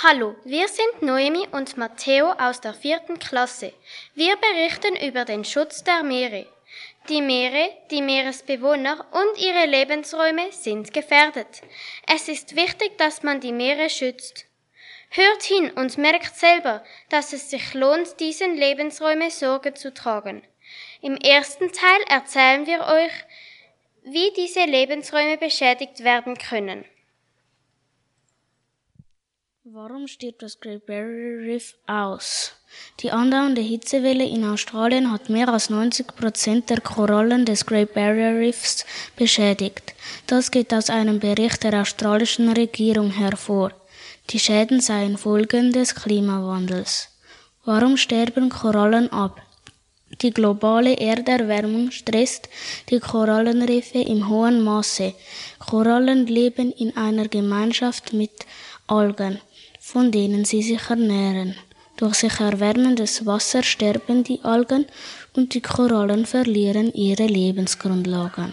Hallo, wir sind Noemi und Matteo aus der vierten Klasse. Wir berichten über den Schutz der Meere. Die Meere, die Meeresbewohner und ihre Lebensräume sind gefährdet. Es ist wichtig, dass man die Meere schützt. Hört hin und merkt selber, dass es sich lohnt, diesen Lebensräumen Sorge zu tragen. Im ersten Teil erzählen wir euch, wie diese Lebensräume beschädigt werden können. Warum stirbt das Great Barrier Reef aus? Die andauernde Hitzewelle in Australien hat mehr als 90 Prozent der Korallen des Great Barrier Reefs beschädigt. Das geht aus einem Bericht der australischen Regierung hervor. Die Schäden seien Folgen des Klimawandels. Warum sterben Korallen ab? Die globale Erderwärmung stresst die Korallenriffe im hohen Maße. Korallen leben in einer Gemeinschaft mit Algen von denen sie sich ernähren. Durch sich erwärmendes Wasser sterben die Algen und die Korallen verlieren ihre Lebensgrundlagen.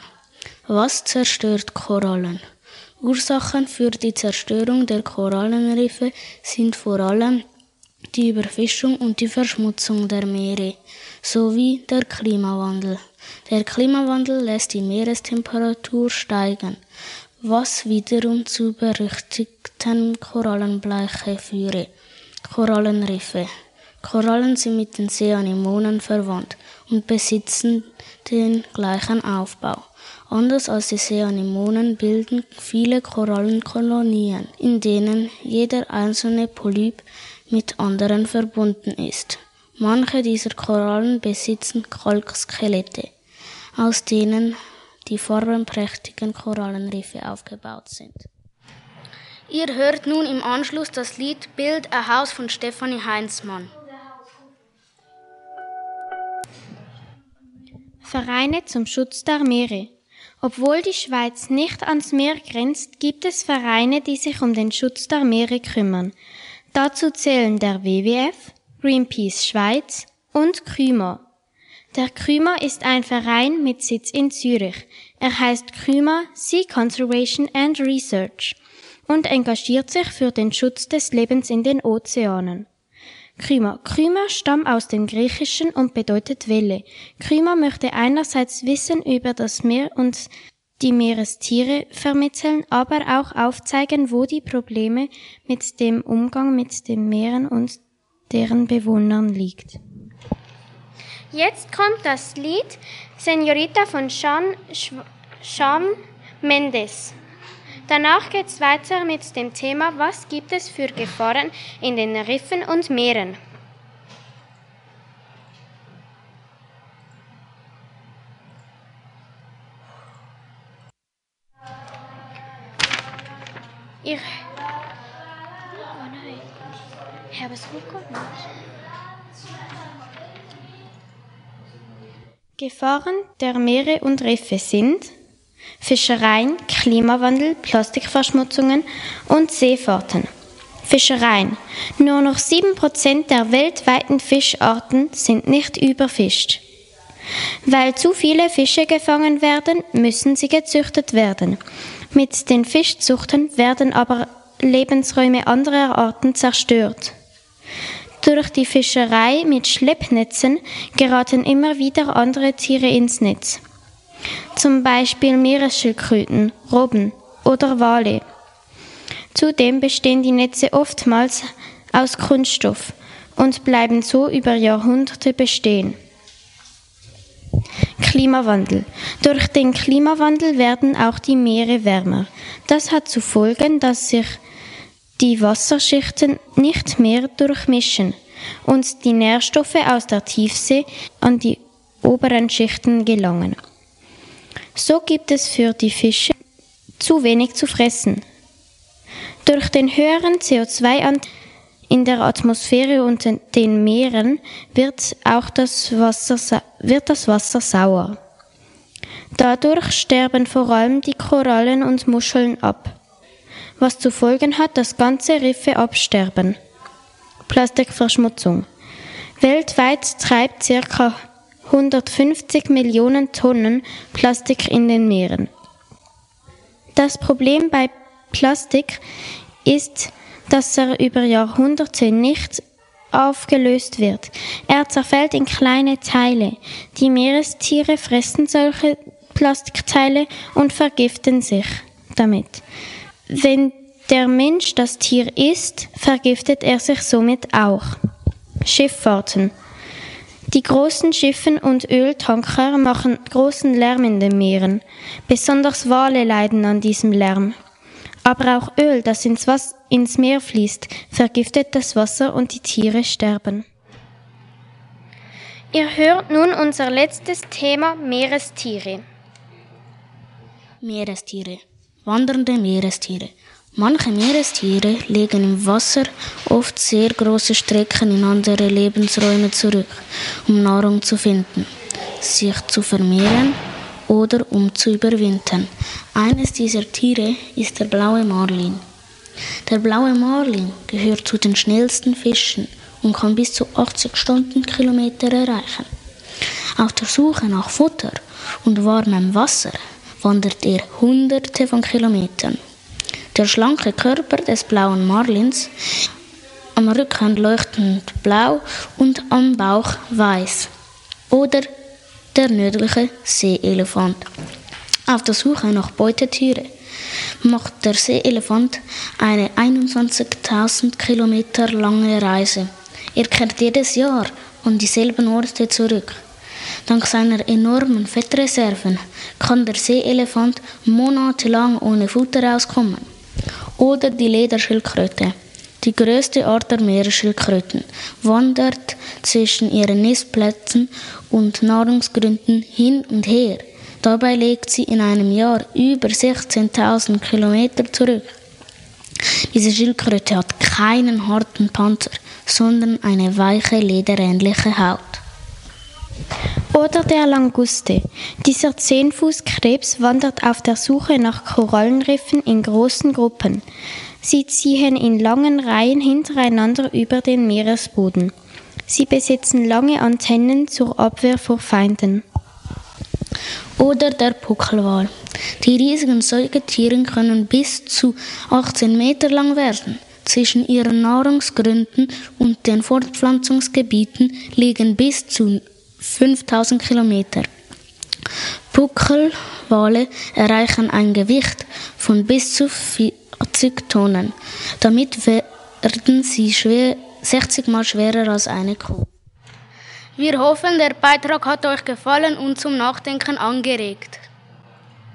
Was zerstört Korallen? Ursachen für die Zerstörung der Korallenriffe sind vor allem die Überfischung und die Verschmutzung der Meere sowie der Klimawandel. Der Klimawandel lässt die Meerestemperatur steigen was wiederum zu berüchtigten Korallenbleiche führe. Korallenriffe. Korallen sind mit den Seeanemonen verwandt und besitzen den gleichen Aufbau. Anders als die Seeanemonen bilden viele Korallenkolonien, in denen jeder einzelne Polyp mit anderen verbunden ist. Manche dieser Korallen besitzen Kalkskelette, aus denen die farbenprächtigen Korallenriffe aufgebaut sind. Ihr hört nun im Anschluss das Lied Build a House von Stefanie Heinzmann. Vereine zum Schutz der Meere. Obwohl die Schweiz nicht ans Meer grenzt, gibt es Vereine, die sich um den Schutz der Meere kümmern. Dazu zählen der WWF, Greenpeace Schweiz und Kümer, der Krümer ist ein Verein mit Sitz in Zürich. Er heißt Krümer Sea Conservation and Research und engagiert sich für den Schutz des Lebens in den Ozeanen. Krümer. Krümer stammt aus dem Griechischen und bedeutet Welle. Krümer möchte einerseits Wissen über das Meer und die Meerestiere vermitteln, aber auch aufzeigen, wo die Probleme mit dem Umgang mit den Meeren und deren Bewohnern liegt. Jetzt kommt das Lied Senorita von Sean, Sean Mendes. Danach geht es weiter mit dem Thema, was gibt es für Gefahren in den Riffen und Meeren. Ich. Oh nein. Ich habe es hochgeholt. Gefahren der Meere und Riffe sind Fischereien, Klimawandel, Plastikverschmutzungen und Seefahrten. Fischereien. Nur noch 7% der weltweiten Fischarten sind nicht überfischt. Weil zu viele Fische gefangen werden, müssen sie gezüchtet werden. Mit den Fischzuchten werden aber Lebensräume anderer Arten zerstört. Durch die Fischerei mit Schleppnetzen geraten immer wieder andere Tiere ins Netz. Zum Beispiel Meeresschildkröten, Robben oder Wale. Zudem bestehen die Netze oftmals aus Kunststoff und bleiben so über Jahrhunderte bestehen. Klimawandel. Durch den Klimawandel werden auch die Meere wärmer. Das hat zu Folgen, dass sich die Wasserschichten nicht mehr durchmischen und die Nährstoffe aus der Tiefsee an die oberen Schichten gelangen. So gibt es für die Fische zu wenig zu fressen. Durch den höheren CO2-Anteil in der Atmosphäre und den Meeren wird auch das Wasser, wird das Wasser sauer. Dadurch sterben vor allem die Korallen und Muscheln ab was zu Folgen hat, dass ganze Riffe absterben. Plastikverschmutzung. Weltweit treibt ca. 150 Millionen Tonnen Plastik in den Meeren. Das Problem bei Plastik ist, dass er über Jahrhunderte nicht aufgelöst wird. Er zerfällt in kleine Teile. Die Meerestiere fressen solche Plastikteile und vergiften sich damit. Wenn der Mensch das Tier isst, vergiftet er sich somit auch. Schifffahrten. Die großen Schiffen und Öltanker machen großen Lärm in den Meeren. Besonders Wale leiden an diesem Lärm. Aber auch Öl, das ins, Was ins Meer fließt, vergiftet das Wasser und die Tiere sterben. Ihr hört nun unser letztes Thema Meerestiere. Meerestiere. Wandernde Meerestiere. Manche Meerestiere legen im Wasser oft sehr große Strecken in andere Lebensräume zurück, um Nahrung zu finden, sich zu vermehren oder um zu überwintern. Eines dieser Tiere ist der blaue Marlin. Der blaue Marlin gehört zu den schnellsten Fischen und kann bis zu 80 Stundenkilometer erreichen. Auf der Suche nach Futter und warmem Wasser wandert er hunderte von Kilometern. Der schlanke Körper des blauen Marlins, am Rücken leuchtend blau und am Bauch weiß. Oder der nördliche Seeelefant. Auf der Suche nach Beutetiere macht der Seeelefant eine 21.000 Kilometer lange Reise. Er kehrt jedes Jahr an dieselben Orte zurück. Dank seiner enormen Fettreserven kann der Seeelefant monatelang ohne Futter auskommen. Oder die Lederschildkröte. Die größte Art der Meeresschildkröten wandert zwischen ihren Nistplätzen und Nahrungsgründen hin und her. Dabei legt sie in einem Jahr über 16.000 Kilometer zurück. Diese Schildkröte hat keinen harten Panzer, sondern eine weiche, lederähnliche Haut. Oder der Languste. Dieser Zehnfußkrebs wandert auf der Suche nach Korallenriffen in großen Gruppen. Sie ziehen in langen Reihen hintereinander über den Meeresboden. Sie besitzen lange Antennen zur Abwehr vor Feinden. Oder der Puckelwal. Die riesigen Säugetiere können bis zu 18 Meter lang werden. Zwischen ihren Nahrungsgründen und den Fortpflanzungsgebieten liegen bis zu 5000 Kilometer. Puckelwale erreichen ein Gewicht von bis zu 40 Tonnen. Damit werden sie schwer, 60 mal schwerer als eine Kuh. Wir hoffen, der Beitrag hat euch gefallen und zum Nachdenken angeregt.